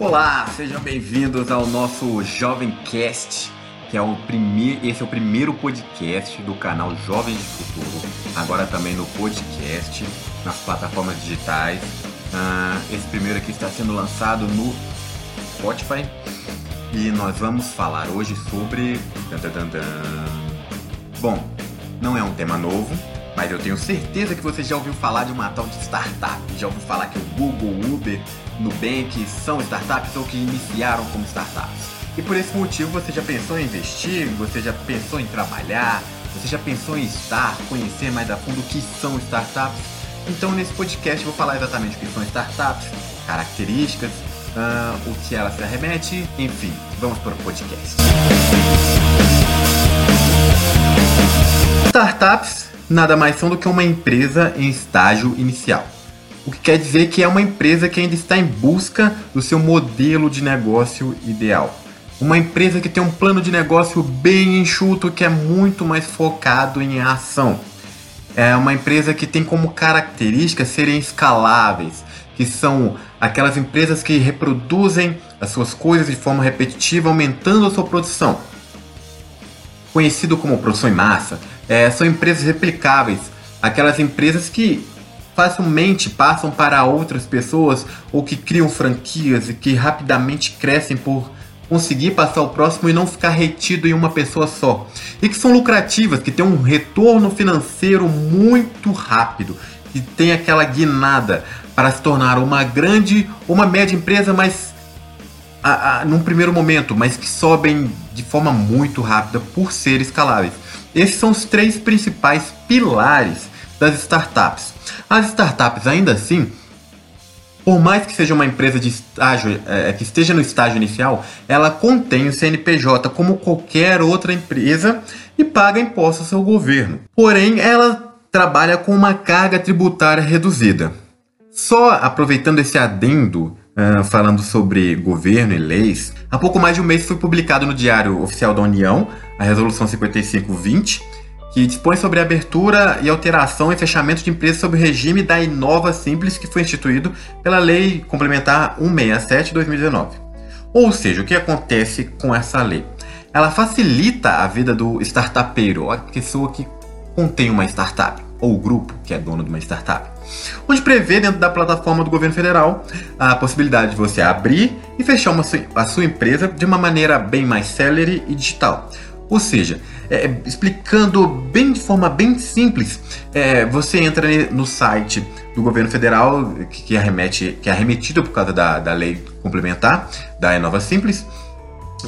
Olá, sejam bem-vindos ao nosso Jovem Cast, que é o primeiro, esse é o primeiro podcast do canal Jovem de Futuro. Agora também no podcast, nas plataformas digitais. Ah, esse primeiro aqui está sendo lançado no Spotify e nós vamos falar hoje sobre. Bom, não é um tema novo, mas eu tenho certeza que você já ouviu falar de uma tal de startup. Já ouviu falar que o Google, Uber, Nubank são startups ou que iniciaram como startups. E por esse motivo você já pensou em investir, você já pensou em trabalhar, você já pensou em estar, conhecer mais a fundo o que são startups? Então nesse podcast eu vou falar exatamente o que são startups, características, uh, o que ela se arremete, enfim, vamos para o podcast. Startups nada mais são do que uma empresa em estágio inicial. O que quer dizer que é uma empresa que ainda está em busca do seu modelo de negócio ideal. Uma empresa que tem um plano de negócio bem enxuto, que é muito mais focado em ação. É uma empresa que tem como característica serem escaláveis, que são aquelas empresas que reproduzem as suas coisas de forma repetitiva, aumentando a sua produção. Conhecido como produção em massa, é, são empresas replicáveis, aquelas empresas que facilmente passam para outras pessoas ou que criam franquias e que rapidamente crescem por conseguir passar o próximo e não ficar retido em uma pessoa só. E que são lucrativas, que têm um retorno financeiro muito rápido, que tem aquela guinada para se tornar uma grande ou uma média empresa, mas a, a, num primeiro momento, mas que sobem de forma muito rápida por ser escaláveis. Esses são os três principais pilares das startups. As startups, ainda assim, por mais que seja uma empresa de estágio, é, que esteja no estágio inicial, ela contém o CNPJ como qualquer outra empresa e paga impostos ao seu governo. Porém, ela trabalha com uma carga tributária reduzida. Só aproveitando esse adendo, uh, falando sobre governo e leis, há pouco mais de um mês foi publicado no Diário Oficial da União a Resolução 5520, que dispõe sobre abertura e alteração e fechamento de empresas sob o regime da Inova Simples, que foi instituído pela Lei Complementar 167 de 2019. Ou seja, o que acontece com essa lei? Ela facilita a vida do startupeiro, a pessoa que contém uma startup, ou o grupo que é dono de uma startup, onde prevê dentro da plataforma do governo federal a possibilidade de você abrir e fechar uma, a sua empresa de uma maneira bem mais célere e digital ou seja, é, explicando bem de forma bem simples, é, você entra no site do governo federal que, que, arremete, que é arremetido por causa da, da lei complementar da Enova Simples.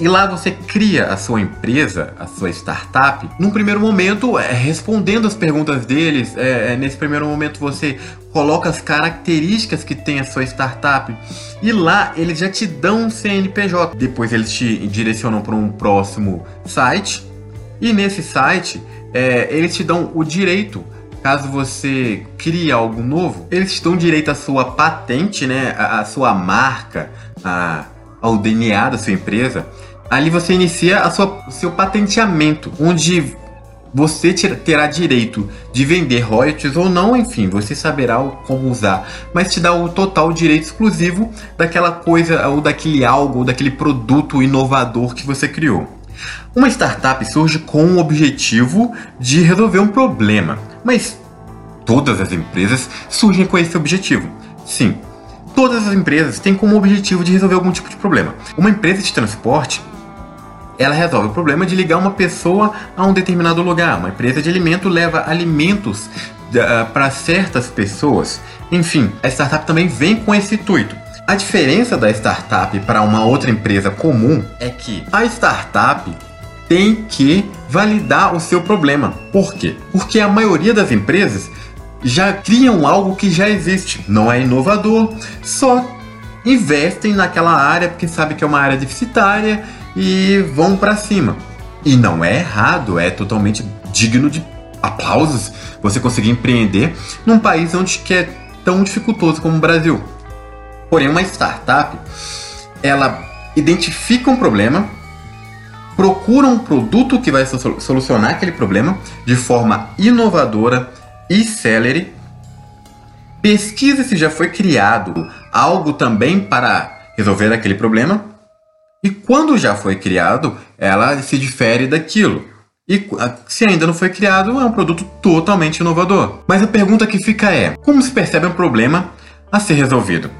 E lá você cria a sua empresa, a sua startup, num primeiro momento é, respondendo as perguntas deles. É, é nesse primeiro momento você coloca as características que tem a sua startup e lá eles já te dão um CNPJ. Depois eles te direcionam para um próximo site e nesse site é, eles te dão o direito caso você crie algo novo, eles te dão direito à sua patente, né, à sua marca, a, ao DNA da sua empresa. Ali você inicia a sua, o seu patenteamento, onde você terá direito de vender royalties ou não, enfim, você saberá como usar, mas te dá o total direito exclusivo daquela coisa ou daquele algo ou daquele produto inovador que você criou. Uma startup surge com o objetivo de resolver um problema, mas todas as empresas surgem com esse objetivo. Sim, todas as empresas têm como objetivo de resolver algum tipo de problema. Uma empresa de transporte ela resolve o problema de ligar uma pessoa a um determinado lugar. Uma empresa de alimento leva alimentos uh, para certas pessoas. Enfim, a startup também vem com esse intuito. A diferença da startup para uma outra empresa comum é que a startup tem que validar o seu problema. Por quê? Porque a maioria das empresas já criam algo que já existe, não é inovador, só investem naquela área porque sabe que é uma área deficitária e vão para cima. E não é errado, é totalmente digno de aplausos você conseguir empreender num país onde que é tão dificultoso como o Brasil. Porém, uma startup, ela identifica um problema, procura um produto que vai solucionar aquele problema de forma inovadora e célere, pesquisa se já foi criado algo também para resolver aquele problema. E quando já foi criado, ela se difere daquilo. E se ainda não foi criado, é um produto totalmente inovador. Mas a pergunta que fica é: como se percebe um problema a ser resolvido?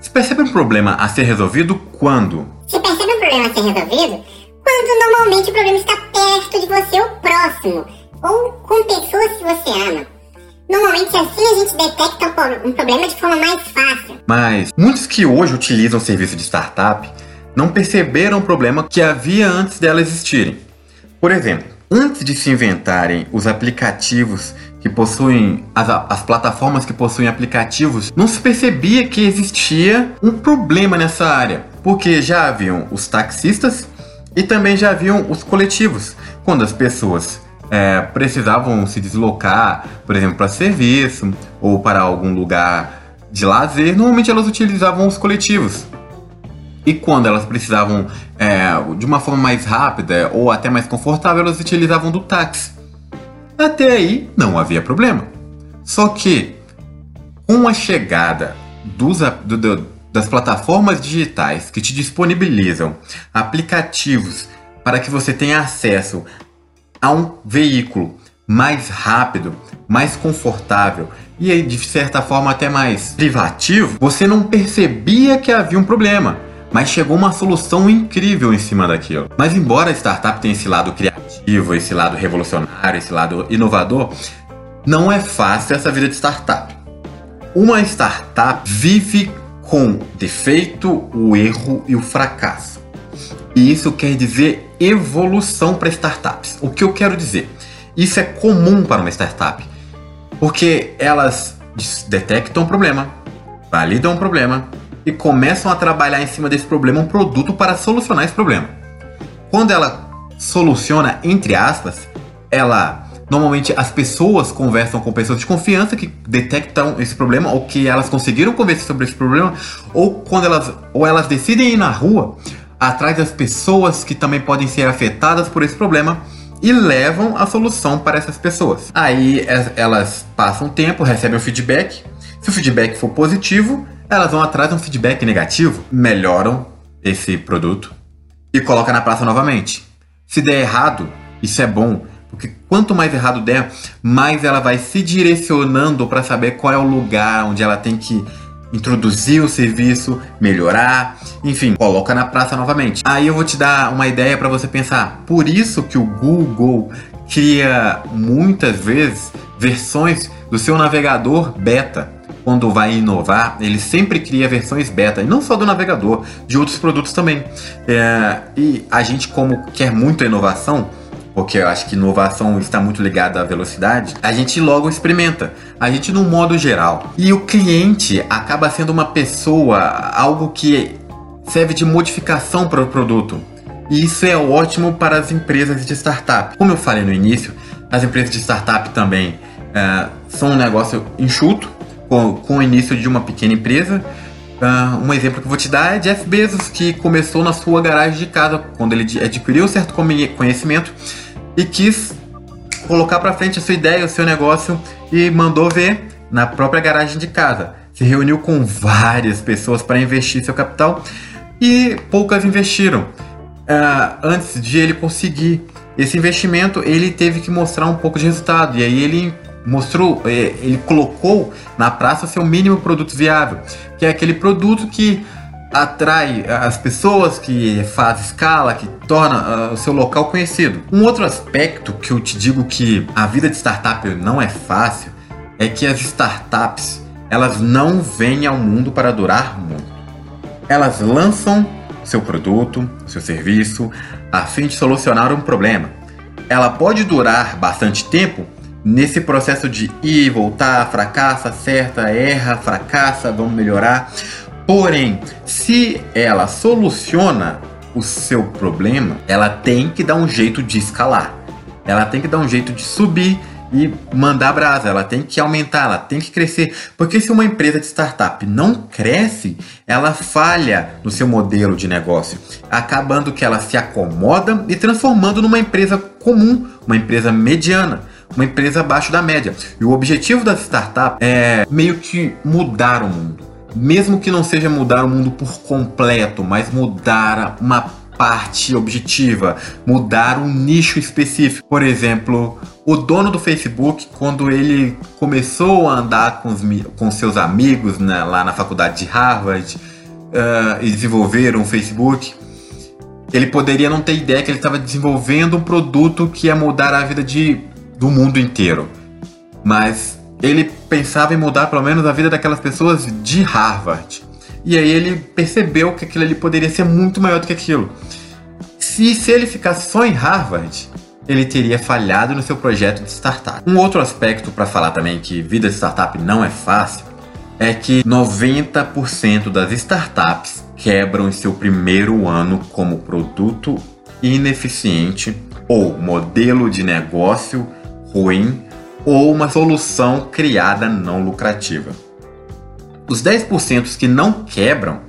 Se percebe um problema a ser resolvido quando? Se percebe um problema a ser resolvido quando normalmente o problema está perto de você ou próximo, ou com pessoas que você ama. Normalmente assim a gente detecta um problema de forma mais fácil. Mas muitos que hoje utilizam o serviço de startup não perceberam o problema que havia antes dela existirem. Por exemplo, antes de se inventarem os aplicativos que possuem as, as, plataformas que possuem aplicativos, não se percebia que existia um problema nessa área, porque já haviam os taxistas e também já haviam os coletivos, quando as pessoas é, precisavam se deslocar, por exemplo, para serviço ou para algum lugar de lazer, normalmente elas utilizavam os coletivos. E quando elas precisavam é, de uma forma mais rápida ou até mais confortável, elas utilizavam do táxi. Até aí não havia problema. Só que com a chegada dos, do, do, das plataformas digitais que te disponibilizam aplicativos para que você tenha acesso a um veículo mais rápido, mais confortável e de certa forma até mais privativo, você não percebia que havia um problema, mas chegou uma solução incrível em cima daquilo. Mas embora a startup tenha esse lado criativo, esse lado revolucionário, esse lado inovador, não é fácil essa vida de startup. Uma startup vive com defeito, o erro e o fracasso. E isso quer dizer evolução para startups. O que eu quero dizer? Isso é comum para uma startup, porque elas detectam um problema, validam um problema e começam a trabalhar em cima desse problema um produto para solucionar esse problema. Quando ela soluciona, entre aspas, ela Normalmente as pessoas conversam com pessoas de confiança que detectam esse problema ou que elas conseguiram conversar sobre esse problema, ou quando elas ou elas decidem ir na rua atrás das pessoas que também podem ser afetadas por esse problema e levam a solução para essas pessoas. Aí elas passam tempo, recebem o feedback. Se o feedback for positivo, elas vão atrás de um feedback negativo, melhoram esse produto e colocam na praça novamente. Se der errado, isso é bom, porque quanto mais errado der, mais ela vai se direcionando para saber qual é o lugar onde ela tem que introduzir o serviço, melhorar, enfim, coloca na praça novamente. Aí eu vou te dar uma ideia para você pensar. Por isso que o Google cria muitas vezes versões do seu navegador beta. Quando vai inovar, ele sempre cria versões beta, e não só do navegador, de outros produtos também. É, e a gente, como quer muita inovação, porque eu acho que inovação está muito ligada à velocidade, a gente logo experimenta. A gente no modo geral. E o cliente acaba sendo uma pessoa, algo que serve de modificação para o produto. E isso é ótimo para as empresas de startup. Como eu falei no início, as empresas de startup também é, são um negócio enxuto, com, com o início de uma pequena empresa. Uh, um exemplo que eu vou te dar é Jeff Bezos, que começou na sua garagem de casa, quando ele adquiriu certo conhecimento e quis colocar para frente a sua ideia, o seu negócio e mandou ver na própria garagem de casa. Se reuniu com várias pessoas para investir seu capital e poucas investiram. Uh, antes de ele conseguir esse investimento, ele teve que mostrar um pouco de resultado e aí ele mostrou, eh, ele colocou na praça seu mínimo produto viável, que é aquele produto que atrai as pessoas, que faz escala, que torna uh, o seu local conhecido. Um outro aspecto que eu te digo que a vida de startup não é fácil é que as startups elas não vêm ao mundo para durar muito. Elas lançam seu produto, seu serviço, a fim de solucionar um problema. Ela pode durar bastante tempo nesse processo de ir voltar, fracassa, acerta, erra, fracassa, vamos melhorar. Porém, se ela soluciona o seu problema, ela tem que dar um jeito de escalar. Ela tem que dar um jeito de subir e mandar brasa, ela tem que aumentar, ela tem que crescer. Porque se uma empresa de startup não cresce, ela falha no seu modelo de negócio, acabando que ela se acomoda e transformando numa empresa comum, uma empresa mediana, uma empresa abaixo da média. E o objetivo da startup é meio que mudar o mundo mesmo que não seja mudar o mundo por completo, mas mudar uma parte objetiva, mudar um nicho específico. Por exemplo, o dono do Facebook, quando ele começou a andar com, os, com seus amigos né, lá na faculdade de Harvard uh, e desenvolveram o Facebook, ele poderia não ter ideia que ele estava desenvolvendo um produto que ia mudar a vida de, do mundo inteiro. Mas ele pensava em mudar pelo menos a vida daquelas pessoas de Harvard. E aí ele percebeu que aquilo ali poderia ser muito maior do que aquilo. Se, se ele ficasse só em Harvard, ele teria falhado no seu projeto de startup. Um outro aspecto para falar também que vida de startup não é fácil é que 90% das startups quebram em seu primeiro ano como produto ineficiente ou modelo de negócio ruim ou uma solução criada não lucrativa. Os 10% que não quebram,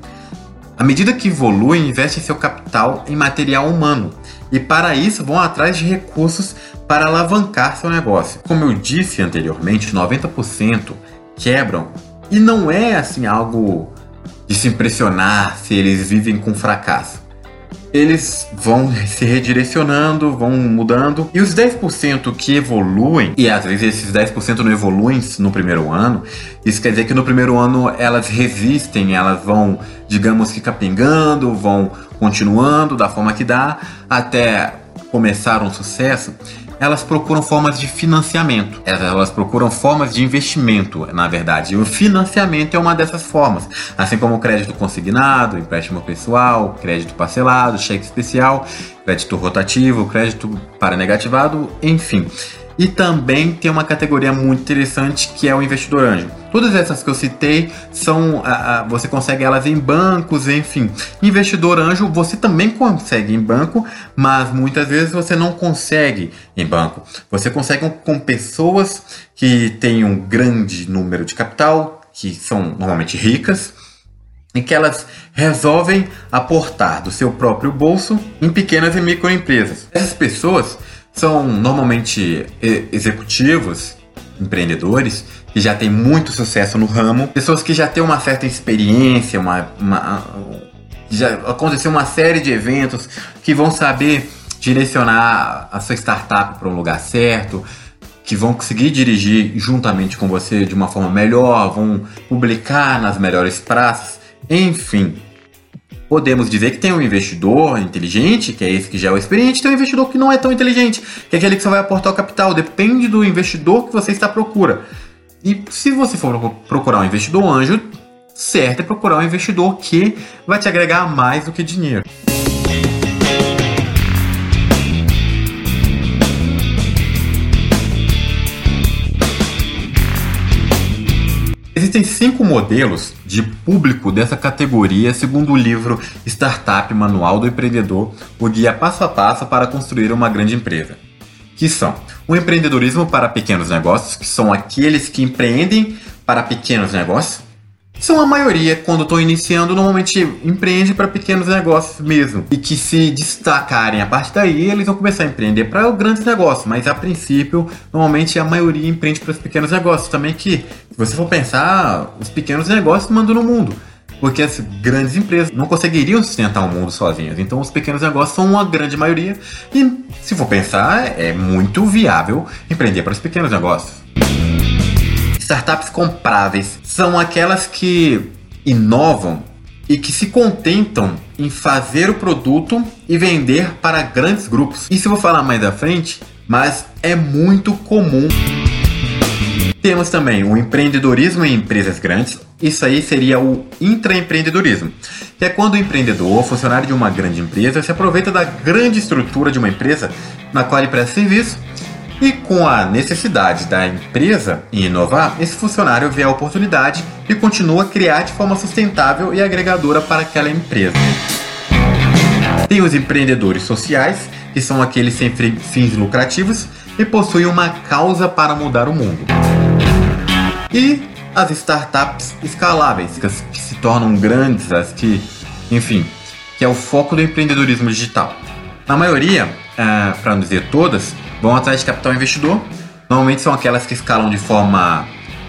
à medida que evoluem, investem seu capital em material humano e para isso vão atrás de recursos para alavancar seu negócio. Como eu disse anteriormente, 90% quebram e não é assim algo de se impressionar se eles vivem com fracasso eles vão se redirecionando, vão mudando. E os 10% que evoluem, e às vezes esses 10% não evoluem no primeiro ano, isso quer dizer que no primeiro ano elas resistem, elas vão, digamos que capengando, vão continuando da forma que dá, até começar um sucesso elas procuram formas de financiamento. Elas procuram formas de investimento, na verdade. E o financiamento é uma dessas formas. Assim como crédito consignado, empréstimo pessoal, crédito parcelado, cheque especial, crédito rotativo, crédito para negativado, enfim. E também tem uma categoria muito interessante que é o investidor anjo. Todas essas que eu citei são. A, a, você consegue elas em bancos, enfim. Investidor anjo você também consegue em banco, mas muitas vezes você não consegue em banco. Você consegue com pessoas que têm um grande número de capital, que são normalmente ricas, e que elas resolvem aportar do seu próprio bolso em pequenas e microempresas. Essas pessoas são normalmente executivos, empreendedores, que já têm muito sucesso no ramo, pessoas que já têm uma certa experiência, uma, uma já aconteceu uma série de eventos que vão saber direcionar a sua startup para um lugar certo, que vão conseguir dirigir juntamente com você de uma forma melhor, vão publicar nas melhores praças, enfim podemos dizer que tem um investidor inteligente, que é esse que já é o experiente, tem um investidor que não é tão inteligente, que é aquele que só vai aportar o capital. Depende do investidor que você está à procura. E se você for procurar um investidor anjo, certo é procurar um investidor que vai te agregar mais do que dinheiro. Existem cinco modelos de público dessa categoria, segundo o livro Startup Manual do Empreendedor, o guia passo a passo para construir uma grande empresa. Que são o empreendedorismo para pequenos negócios, que são aqueles que empreendem para pequenos negócios, são a maioria, quando estão iniciando, normalmente empreende para pequenos negócios mesmo. E que se destacarem a partir daí, eles vão começar a empreender para grandes negócios. Mas a princípio, normalmente a maioria empreende para os pequenos negócios. Também que, se você for pensar, os pequenos negócios mandam no mundo. Porque as grandes empresas não conseguiriam sustentar o mundo sozinhas. Então os pequenos negócios são uma grande maioria. E se for pensar, é muito viável empreender para os pequenos negócios. Startups compráveis são aquelas que inovam e que se contentam em fazer o produto e vender para grandes grupos. Isso eu vou falar mais à frente, mas é muito comum. Temos também o empreendedorismo em empresas grandes. Isso aí seria o intraempreendedorismo, que é quando o empreendedor funcionário de uma grande empresa se aproveita da grande estrutura de uma empresa na qual ele presta serviço e com a necessidade da empresa em inovar, esse funcionário vê a oportunidade e continua a criar de forma sustentável e agregadora para aquela empresa. Tem os empreendedores sociais, que são aqueles sem fins lucrativos e possuem uma causa para mudar o mundo. E as startups escaláveis, que se tornam grandes, as que, enfim, que é o foco do empreendedorismo digital. Na maioria, é, para não dizer todas, vão atrás de capital investidor. Normalmente são aquelas que escalam de forma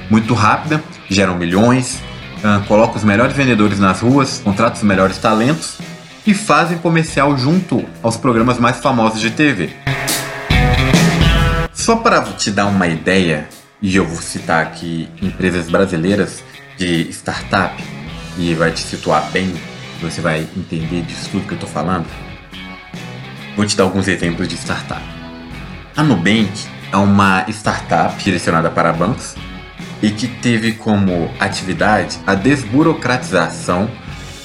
muito rápida, geram milhões, uh, coloca os melhores vendedores nas ruas, contrata os melhores talentos e fazem comercial junto aos programas mais famosos de TV. Só para te dar uma ideia, e eu vou citar aqui empresas brasileiras de startup, e vai te situar bem, você vai entender disso tudo que eu estou falando. Vou te dar alguns exemplos de startup. A Nubank é uma startup direcionada para bancos e que teve como atividade a desburocratização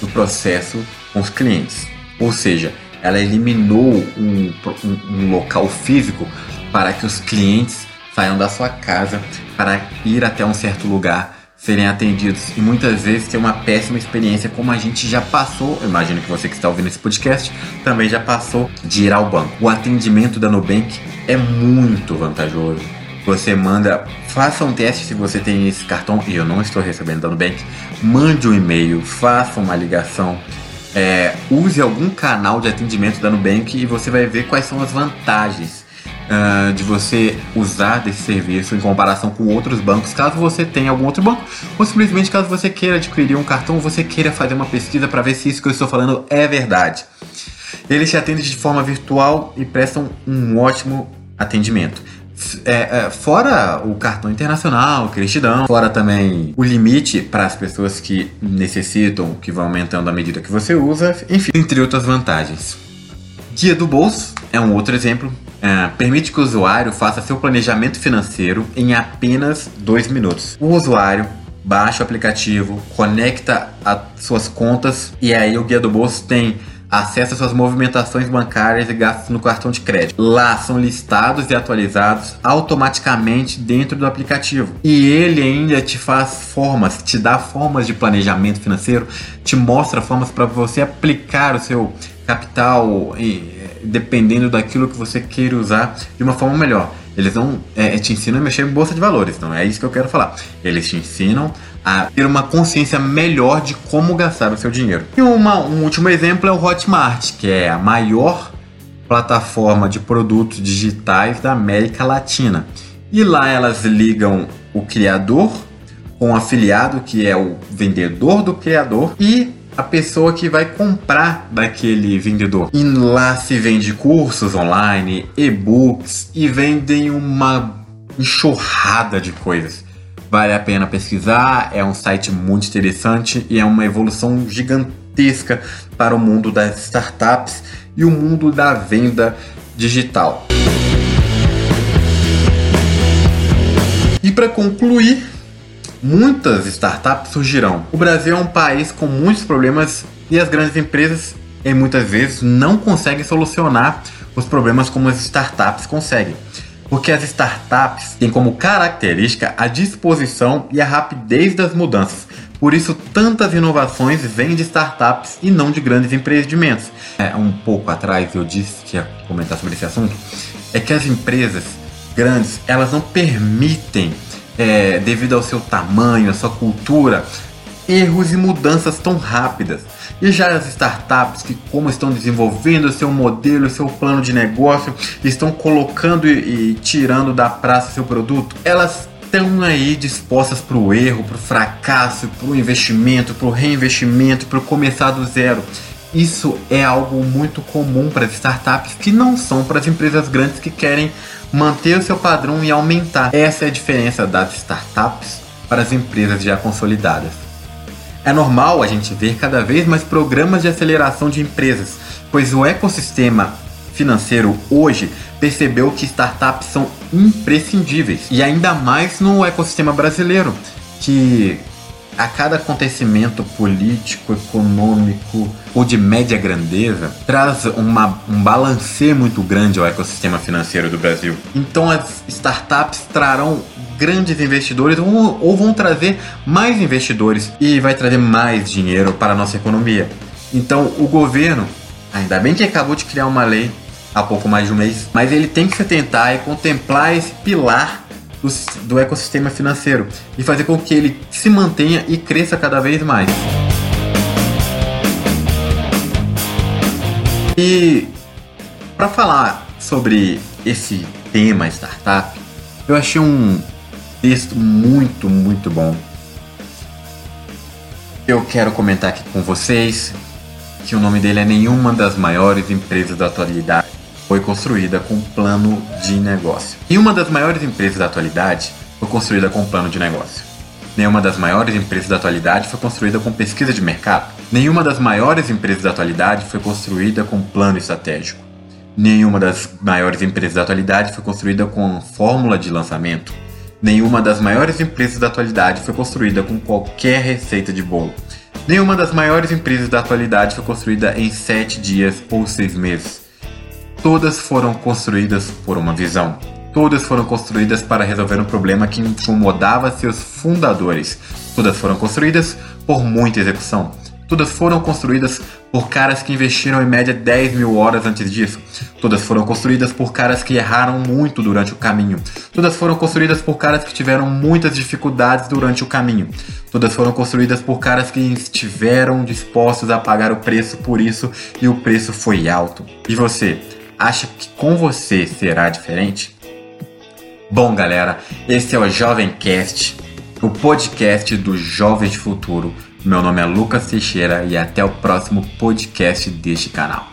do processo com os clientes. Ou seja, ela eliminou um, um, um local físico para que os clientes saiam da sua casa para ir até um certo lugar serem atendidos e muitas vezes ter uma péssima experiência como a gente já passou, eu imagino que você que está ouvindo esse podcast também já passou de ir ao banco. O atendimento da Nubank é muito vantajoso. Você manda, faça um teste se você tem esse cartão e eu não estou recebendo da Nubank, mande um e-mail, faça uma ligação, é, use algum canal de atendimento da Nubank e você vai ver quais são as vantagens uh, de você usar desse serviço em comparação com outros bancos, caso você tenha algum outro banco, ou simplesmente caso você queira adquirir um cartão, você queira fazer uma pesquisa para ver se isso que eu estou falando é verdade. Eles te atendem de forma virtual e prestam um ótimo atendimento. É, é, fora o cartão internacional que eles te dão, fora também o limite para as pessoas que necessitam, que vão aumentando à medida que você usa, enfim, entre outras vantagens. Guia do bolso é um outro exemplo é, permite que o usuário faça seu planejamento financeiro em apenas dois minutos. O usuário baixa o aplicativo, conecta as suas contas e aí o guia do bolso tem acesso às suas movimentações bancárias e gastos no cartão de crédito. Lá são listados e atualizados automaticamente dentro do aplicativo. E ele ainda te faz formas, te dá formas de planejamento financeiro, te mostra formas para você aplicar o seu capital dependendo daquilo que você queira usar de uma forma melhor. Eles não é, te ensinam a mexer em bolsa de valores, não é isso que eu quero falar. Eles te ensinam a ter uma consciência melhor de como gastar o seu dinheiro. E uma, um último exemplo é o Hotmart, que é a maior plataforma de produtos digitais da América Latina. E lá elas ligam o criador com o afiliado, que é o vendedor do criador, e a pessoa que vai comprar daquele vendedor. E lá se vende cursos online, e-books e vendem uma enxurrada de coisas. Vale a pena pesquisar, é um site muito interessante e é uma evolução gigantesca para o mundo das startups e o mundo da venda digital. E para concluir, muitas startups surgirão. O Brasil é um país com muitos problemas e as grandes empresas, em muitas vezes, não conseguem solucionar os problemas como as startups conseguem. Porque as startups têm como característica a disposição e a rapidez das mudanças. Por isso, tantas inovações vêm de startups e não de grandes empreendimentos. É, um pouco atrás eu disse que ia comentar sobre esse assunto. É que as empresas grandes elas não permitem é, devido ao seu tamanho, à sua cultura, erros e mudanças tão rápidas. E já as startups que como estão desenvolvendo seu modelo, seu plano de negócio, estão colocando e, e tirando da praça seu produto, elas estão aí dispostas para o erro, para o fracasso, para o investimento, para o reinvestimento, para começar do zero. Isso é algo muito comum para as startups que não são para as empresas grandes que querem manter o seu padrão e aumentar. Essa é a diferença das startups para as empresas já consolidadas. É normal a gente ver cada vez mais programas de aceleração de empresas, pois o ecossistema financeiro hoje percebeu que startups são imprescindíveis e ainda mais no ecossistema brasileiro, que a cada acontecimento político, econômico ou de média grandeza traz uma, um balanceio muito grande ao ecossistema financeiro do Brasil. Então as startups trarão grandes investidores ou, ou vão trazer mais investidores e vai trazer mais dinheiro para a nossa economia. Então o governo, ainda bem que acabou de criar uma lei há pouco mais de um mês, mas ele tem que se atentar e contemplar esse pilar do, do ecossistema financeiro e fazer com que ele se mantenha e cresça cada vez mais. E para falar sobre esse tema startup, eu achei um texto muito, muito bom Eu quero comentar aqui com vocês que o nome dele é nenhuma das maiores empresas da atualidade foi construída com plano de negócio. Nenhuma das maiores empresas da atualidade foi construída com plano de negócio. Nenhuma das maiores empresas da atualidade foi construída com pesquisa de mercado. Nenhuma das maiores empresas da atualidade foi construída com plano estratégico. Nenhuma das maiores empresas da atualidade foi construída com fórmula de lançamento. Nenhuma das maiores empresas da atualidade foi construída com qualquer receita de bolo. Nenhuma das maiores empresas da atualidade foi construída em sete dias ou seis meses. Todas foram construídas por uma visão. Todas foram construídas para resolver um problema que incomodava seus fundadores. Todas foram construídas por muita execução. Todas foram construídas por caras que investiram em média 10 mil horas antes disso. Todas foram construídas por caras que erraram muito durante o caminho. Todas foram construídas por caras que tiveram muitas dificuldades durante o caminho. Todas foram construídas por caras que estiveram dispostos a pagar o preço por isso e o preço foi alto. E você, acha que com você será diferente? Bom, galera, esse é o Jovem Cast, o podcast do Jovens Futuro meu nome é Lucas Teixeira e até o próximo podcast deste canal.